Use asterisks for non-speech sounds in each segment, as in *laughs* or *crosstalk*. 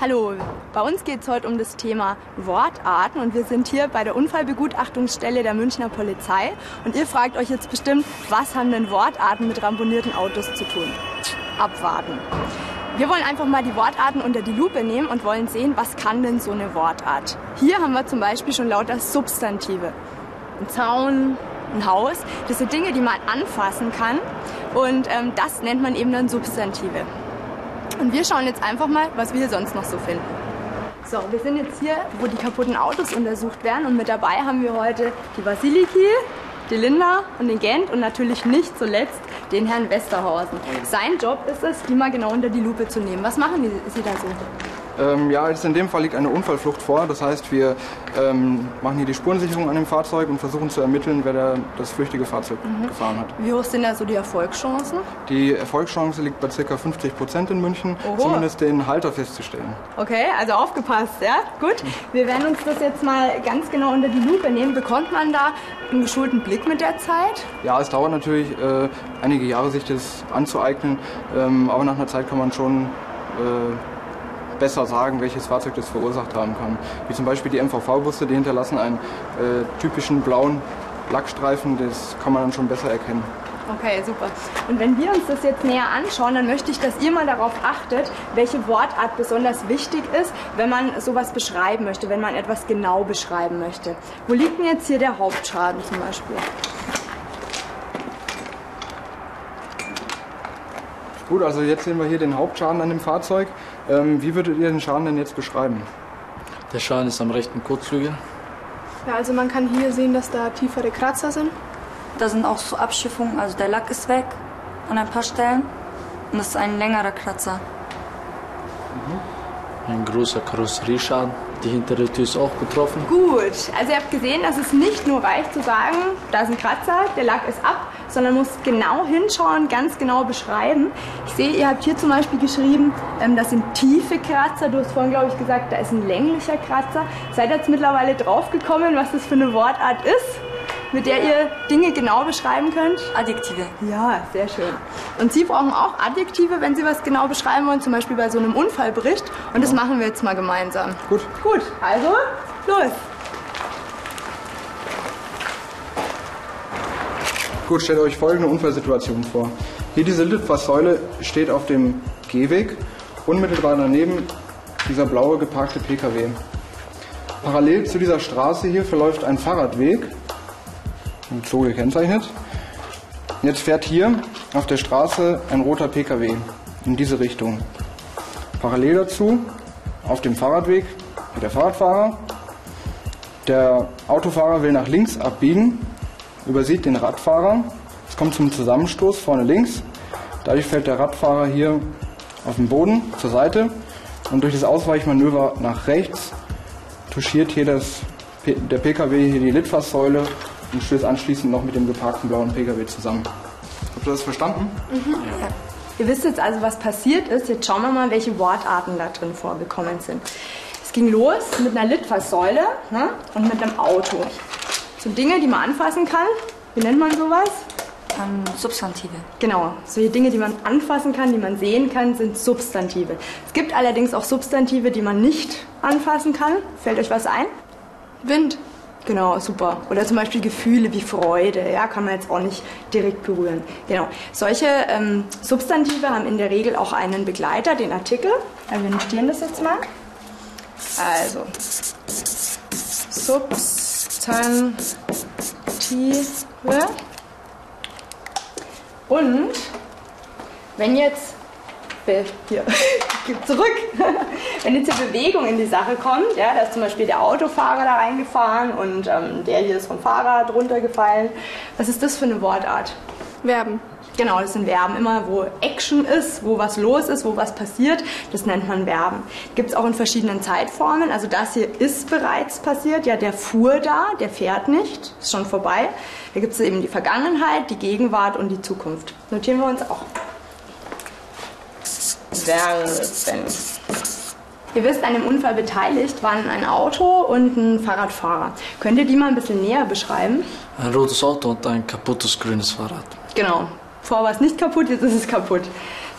Hallo, bei uns geht es heute um das Thema Wortarten und wir sind hier bei der Unfallbegutachtungsstelle der Münchner Polizei und ihr fragt euch jetzt bestimmt, was haben denn Wortarten mit ramponierten Autos zu tun? Abwarten. Wir wollen einfach mal die Wortarten unter die Lupe nehmen und wollen sehen, was kann denn so eine Wortart. Hier haben wir zum Beispiel schon lauter Substantive. Ein Zaun, ein Haus, das sind Dinge, die man anfassen kann und ähm, das nennt man eben dann Substantive. Und wir schauen jetzt einfach mal, was wir hier sonst noch so finden. So, wir sind jetzt hier, wo die kaputten Autos untersucht werden und mit dabei haben wir heute die Basiliki, die Linda und den Gent und natürlich nicht zuletzt den Herrn Westerhausen. Sein Job ist es, die mal genau unter die Lupe zu nehmen. Was machen Sie da so? Ähm, ja, jetzt in dem Fall liegt eine Unfallflucht vor. Das heißt, wir ähm, machen hier die Spurensicherung an dem Fahrzeug und versuchen zu ermitteln, wer da das flüchtige Fahrzeug mhm. gefahren hat. Wie hoch sind da so die Erfolgschancen? Die Erfolgschance liegt bei ca. 50 Prozent in München, Oho. zumindest den Halter festzustellen. Okay, also aufgepasst, ja? Gut. Wir werden uns das jetzt mal ganz genau unter die Lupe nehmen. Bekommt man da einen geschulten Blick mit der Zeit? Ja, es dauert natürlich äh, einige Jahre, sich das anzueignen, ähm, aber nach einer Zeit kann man schon äh, besser sagen, welches Fahrzeug das verursacht haben kann. Wie zum Beispiel die MVV-Busse, die hinterlassen einen äh, typischen blauen Lackstreifen, das kann man dann schon besser erkennen. Okay, super. Und wenn wir uns das jetzt näher anschauen, dann möchte ich, dass ihr mal darauf achtet, welche Wortart besonders wichtig ist, wenn man sowas beschreiben möchte, wenn man etwas genau beschreiben möchte. Wo liegt denn jetzt hier der Hauptschaden zum Beispiel? Gut, also jetzt sehen wir hier den Hauptschaden an dem Fahrzeug. Ähm, wie würdet ihr den Schaden denn jetzt beschreiben? Der Schaden ist am rechten Kurzflügel. Ja, also man kann hier sehen, dass da tiefere Kratzer sind. Da sind auch so Abschiffungen, also der Lack ist weg an ein paar Stellen und das ist ein längerer Kratzer. Mhm. Ein großer Karosserieschaden. Die hintere Tür ist auch betroffen. Gut, also ihr habt gesehen, dass es nicht nur reicht zu sagen, da ist ein Kratzer, der Lack ist ab, sondern muss genau hinschauen, ganz genau beschreiben. Ich sehe, ihr habt hier zum Beispiel geschrieben, ähm, das sind tiefe Kratzer. Du hast vorhin, glaube ich, gesagt, da ist ein länglicher Kratzer. Seid ihr jetzt mittlerweile draufgekommen, was das für eine Wortart ist? mit der ihr Dinge genau beschreiben könnt? Adjektive. Ja, sehr schön. Und Sie brauchen auch Adjektive, wenn Sie was genau beschreiben wollen, zum Beispiel bei so einem Unfallbericht. Und das machen wir jetzt mal gemeinsam. Gut. Gut, also los. Gut, stellt euch folgende Unfallsituation vor. Hier diese Litfaßsäule steht auf dem Gehweg, unmittelbar daneben dieser blaue geparkte PKW. Parallel zu dieser Straße hier verläuft ein Fahrradweg so gekennzeichnet. Jetzt fährt hier auf der Straße ein roter Pkw in diese Richtung. Parallel dazu auf dem Fahrradweg der Fahrradfahrer. Der Autofahrer will nach links abbiegen, übersieht den Radfahrer. Es kommt zum Zusammenstoß vorne links. Dadurch fällt der Radfahrer hier auf den Boden zur Seite und durch das Ausweichmanöver nach rechts touchiert hier das, der Pkw hier die Litfaßsäule und stößt anschließend noch mit dem geparkten blauen Pkw zusammen. Habt ihr das verstanden? Mhm. Ja. Ihr wisst jetzt also, was passiert ist. Jetzt schauen wir mal, welche Wortarten da drin vorgekommen sind. Es ging los mit einer Litfaßsäule ne, und mit einem Auto. So Dinge, die man anfassen kann. Wie nennt man sowas? Um, Substantive. Genau, solche Dinge, die man anfassen kann, die man sehen kann, sind Substantive. Es gibt allerdings auch Substantive, die man nicht anfassen kann. Fällt euch was ein? Wind. Genau, super. Oder zum Beispiel Gefühle wie Freude, ja, kann man jetzt auch nicht direkt berühren. Genau. Solche ähm, Substantive haben in der Regel auch einen Begleiter, den Artikel. Also wir notieren das jetzt mal. Also, Substantive. Und wenn jetzt hier, *laughs* zurück. *laughs* Wenn jetzt hier Bewegung in die Sache kommt, ja, da ist zum Beispiel der Autofahrer da reingefahren und ähm, der hier ist vom Fahrrad runtergefallen. Was ist das für eine Wortart? Verben. Genau, das sind Verben. Immer wo Action ist, wo was los ist, wo was passiert, das nennt man Verben. Gibt es auch in verschiedenen Zeitformen. Also das hier ist bereits passiert. Ja, der fuhr da, der fährt nicht, ist schon vorbei. Da gibt es eben die Vergangenheit, die Gegenwart und die Zukunft. Notieren wir uns auch werden. Ihr wisst, an dem Unfall beteiligt waren ein Auto und ein Fahrradfahrer. Könnt ihr die mal ein bisschen näher beschreiben? Ein rotes Auto und ein kaputtes grünes Fahrrad. Genau. Vorher war es nicht kaputt, jetzt ist es kaputt.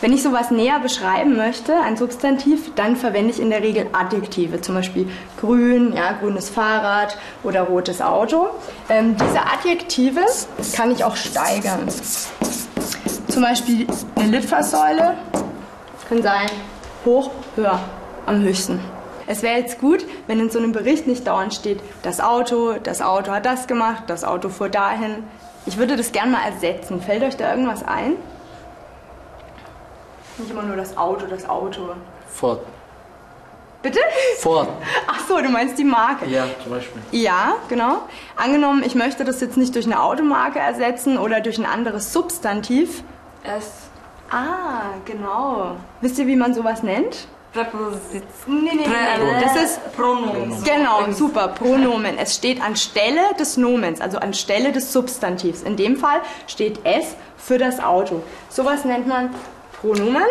Wenn ich sowas näher beschreiben möchte, ein Substantiv, dann verwende ich in der Regel Adjektive, zum Beispiel grün, ja, grünes Fahrrad oder rotes Auto. Ähm, diese Adjektive kann ich auch steigern. Zum Beispiel eine Litfaßsäule kann sein hoch, höher, am höchsten. Es wäre jetzt gut, wenn in so einem Bericht nicht dauernd steht, das Auto, das Auto hat das gemacht, das Auto fuhr dahin. Ich würde das gern mal ersetzen. Fällt euch da irgendwas ein? Nicht immer nur das Auto, das Auto. Ford. Bitte? Ford. *laughs* Ach so, du meinst die Marke. Ja, zum Beispiel. Ja, genau. Angenommen, ich möchte das jetzt nicht durch eine Automarke ersetzen oder durch ein anderes Substantiv. Es. Ah, genau. Wisst ihr, wie man sowas nennt? Präposition. Nee, nee, nee. Das ist Pronomen. Genau, super, Pronomen. Es steht anstelle des Nomens, also anstelle des Substantivs. In dem Fall steht es für das Auto. Sowas nennt man Pronomen.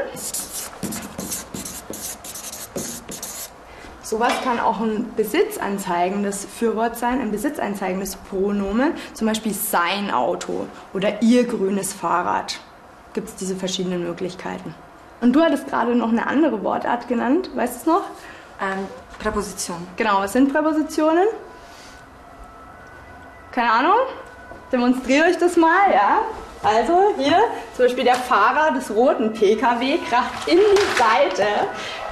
Sowas kann auch ein besitzanzeigendes Fürwort sein, ein besitzanzeigendes Pronomen, zum Beispiel sein Auto oder ihr grünes Fahrrad. Gibt es diese verschiedenen Möglichkeiten. Und du hattest gerade noch eine andere Wortart genannt, weißt du es noch? Ähm, Präposition. Genau, was sind Präpositionen? Keine Ahnung? Demonstriere euch das mal, ja? Also hier zum Beispiel der Fahrer des roten PKW kracht in die Seite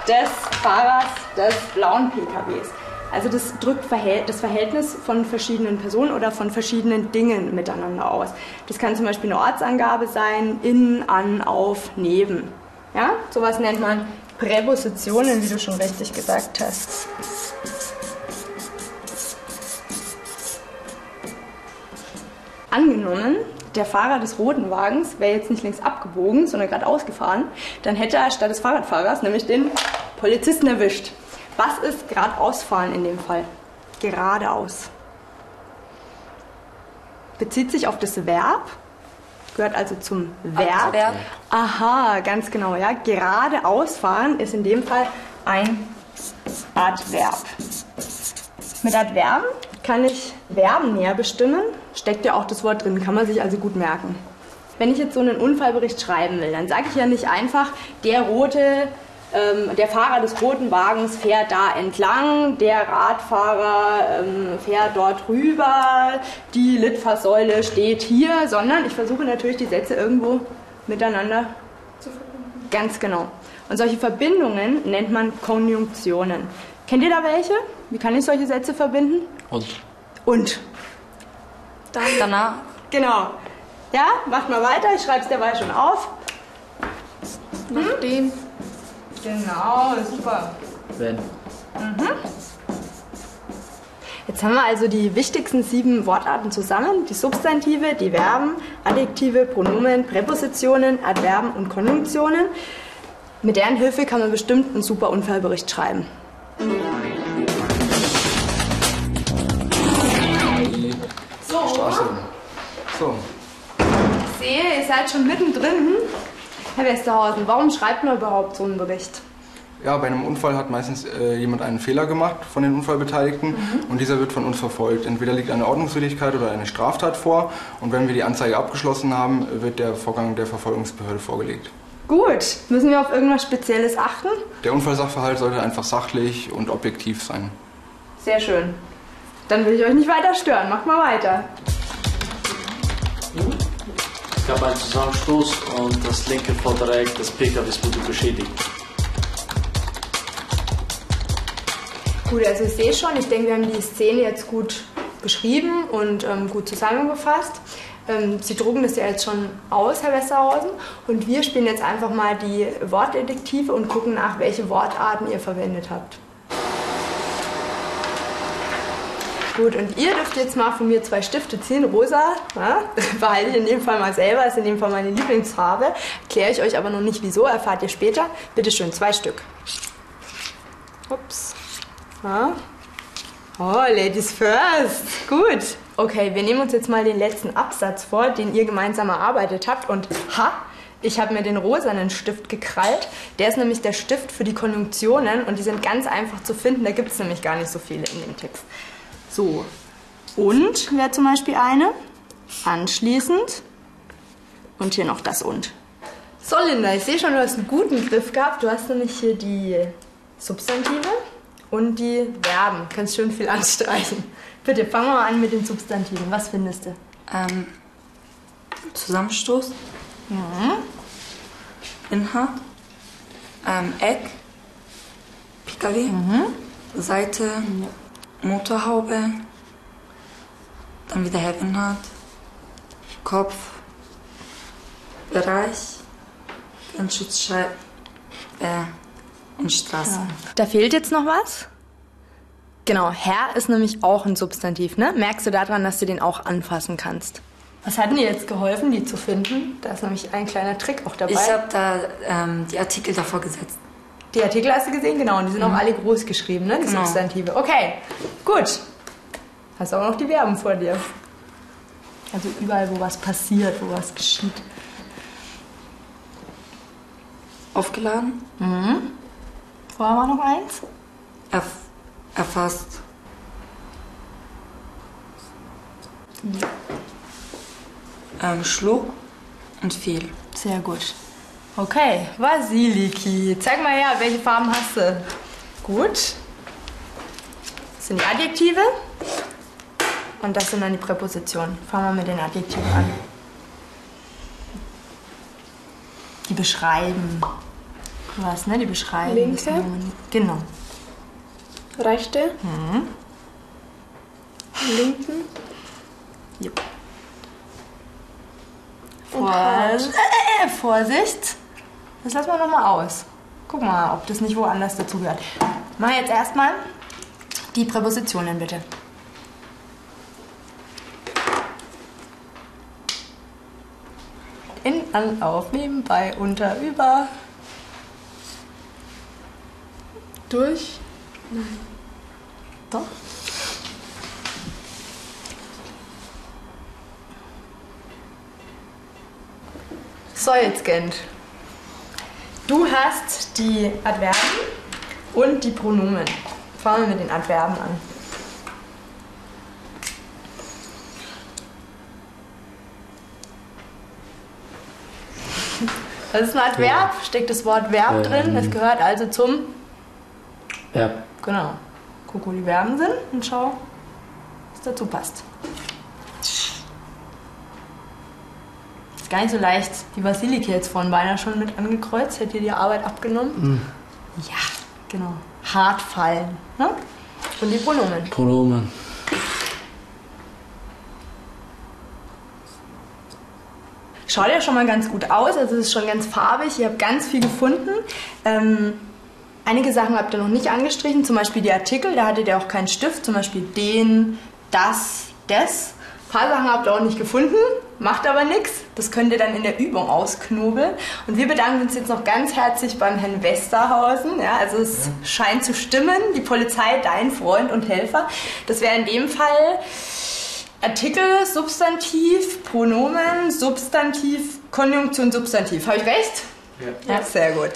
des Fahrers des blauen PKWs. Also das drückt das Verhältnis von verschiedenen Personen oder von verschiedenen Dingen miteinander aus. Das kann zum Beispiel eine Ortsangabe sein, in, an, auf, neben. Ja, sowas nennt man Präpositionen, wie du schon richtig gesagt hast. Angenommen, der Fahrer des roten Wagens wäre jetzt nicht links abgebogen, sondern gerade ausgefahren, dann hätte er statt des Fahrradfahrers nämlich den Polizisten erwischt. Was ist geradeausfahren in dem Fall? Geradeaus. Bezieht sich auf das Verb, gehört also zum Verb. Verb. Aha, ganz genau, ja. Geradeausfahren ist in dem Fall ein Adverb. Mit Adverben kann ich Verben näher bestimmen. Steckt ja auch das Wort drin, kann man sich also gut merken. Wenn ich jetzt so einen Unfallbericht schreiben will, dann sage ich ja nicht einfach, der rote, ähm, der Fahrer des roten Wagens fährt da entlang, der Radfahrer ähm, fährt dort rüber, die Litfaßsäule steht hier, sondern ich versuche natürlich die Sätze irgendwo miteinander Zu verbinden. Ganz genau. Und solche Verbindungen nennt man Konjunktionen. Kennt ihr da welche? Wie kann ich solche Sätze verbinden? Und Und. Dann, danach. Genau. Ja, macht mal weiter, ich schreibe es derweil schon auf. Nachdem. Genau, super. wenn. Jetzt haben wir also die wichtigsten sieben Wortarten zusammen. Die Substantive, die Verben, Adjektive, Pronomen, Präpositionen, Adverben und Konjunktionen. Mit deren Hilfe kann man bestimmt einen super Unfallbericht schreiben. Straße. So, Ich sehe, ihr seid schon mittendrin. Herr Westerhausen, warum schreibt man überhaupt so einen Bericht? ja, bei einem Unfall hat meistens äh, jemand einen Fehler gemacht von den Unfallbeteiligten und dieser wird von uns verfolgt. Entweder liegt eine Ordnungswidrigkeit oder eine Straftat vor und wenn wir die Anzeige abgeschlossen haben, wird der Vorgang der Verfolgungsbehörde vorgelegt. Gut, müssen wir auf irgendwas Spezielles achten? Der Unfallsachverhalt sollte einfach sachlich und objektiv sein. Sehr schön. Dann will ich euch nicht weiter stören. Macht mal weiter. Es gab einen Zusammenstoß und das linke Vordereck des PKWs wurde beschädigt. Gut, also ich sehe schon, ich denke, wir haben die Szene jetzt gut beschrieben und ähm, gut zusammengefasst. Ähm, Sie drucken das ja jetzt schon aus, Herr Westerhausen. Und wir spielen jetzt einfach mal die Wortdetektive und gucken nach, welche Wortarten ihr verwendet habt. Gut, und ihr dürft jetzt mal von mir zwei Stifte ziehen. Rosa, ja, *laughs* behalte ich in dem Fall mal selber, ist in dem Fall meine Lieblingsfarbe. Erkläre ich euch aber noch nicht wieso, erfahrt ihr später. Bitte schön, zwei Stück. Ups. Ja. Oh, Ladies first. Gut. Okay, wir nehmen uns jetzt mal den letzten Absatz vor, den ihr gemeinsam erarbeitet habt. Und ha, ich habe mir den rosanen Stift gekrallt. Der ist nämlich der Stift für die Konjunktionen und die sind ganz einfach zu finden. Da gibt es nämlich gar nicht so viele in dem Text. So. Und wäre zum Beispiel eine. Anschließend. Und hier noch das und. So, Linda, ich sehe schon, du hast einen guten Griff gehabt. Du hast nämlich hier die Substantive und die Verben. Kannst schön viel anstreichen. Bitte, fangen wir mal an mit den Substantiven. Was findest du? Ähm, Zusammenstoß. Inhalt. Ähm, Eck. PKW. Seite. Motorhaube. Dann wieder Inhalt. Kopf. Bereich. Brandschutzscheibe. Äh, und Straße. Da fehlt jetzt noch was? Genau, Herr ist nämlich auch ein Substantiv, ne? Merkst du daran, dass du den auch anfassen kannst? Was hat dir jetzt geholfen, die zu finden? Da ist nämlich ein kleiner Trick auch dabei. Ich habe da ähm, die Artikel davor gesetzt. Die Artikel hast du gesehen, genau, und die sind auch alle groß geschrieben, ne? Die Genau. Substantive. Okay, gut. Hast auch noch die Verben vor dir. Also überall, wo was passiert, wo was geschieht. Aufgeladen. Vorher war noch eins. Erf erfasst. Ähm, schlug und fiel. Sehr gut. Okay, Vasiliki. Zeig mal her, welche Farben hast du? Gut. Das sind die Adjektive. Und das sind dann die Präpositionen. Fangen wir mit den Adjektiven an. Die beschreiben. Was, ne? Die beschreiben. Linke. Genau. Rechte. Linken. Jupp. Und Vor hart. äh, äh, Vorsicht. Das lassen wir nochmal aus. Guck mal, ob das nicht woanders dazugehört. Mach jetzt erstmal die Präpositionen bitte. In, an, auf, nebenbei, unter, über. Durch. Doch. So, jetzt Gent. Du hast die Adverben und die Pronomen. Fangen wir mit den Adverben an. Das ist ein Adverb, steckt das Wort Verb drin. Es gehört also zum Ja. Genau. Guck, wo die Verben sind und schau, was dazu passt. Ist gar nicht so leicht. Die Basilike jetzt vorhin beinahe schon mit angekreuzt. Hätte dir die Arbeit abgenommen? Ja, genau. Hart fallen. Ne? Und die Pronomen. Pronomen. Schaut ja schon mal ganz gut aus, also es ist schon ganz farbig. Ihr habt ganz viel gefunden. Ähm, einige Sachen habt ihr noch nicht angestrichen, zum Beispiel die Artikel, da hattet ihr auch keinen Stift, zum Beispiel den, das, des. Ein paar Sachen habt ihr auch nicht gefunden, macht aber nichts. Das könnt ihr dann in der Übung ausknobeln. Und wir bedanken uns jetzt noch ganz herzlich beim Herrn Westerhausen. Ja, also es scheint zu stimmen, die Polizei, dein Freund und Helfer. Das wäre in dem Fall Artikel, Substantiv, Pronomen, Substantiv, Konjunktion, Substantiv. Habe ich recht? Ja. Ja, sehr gut.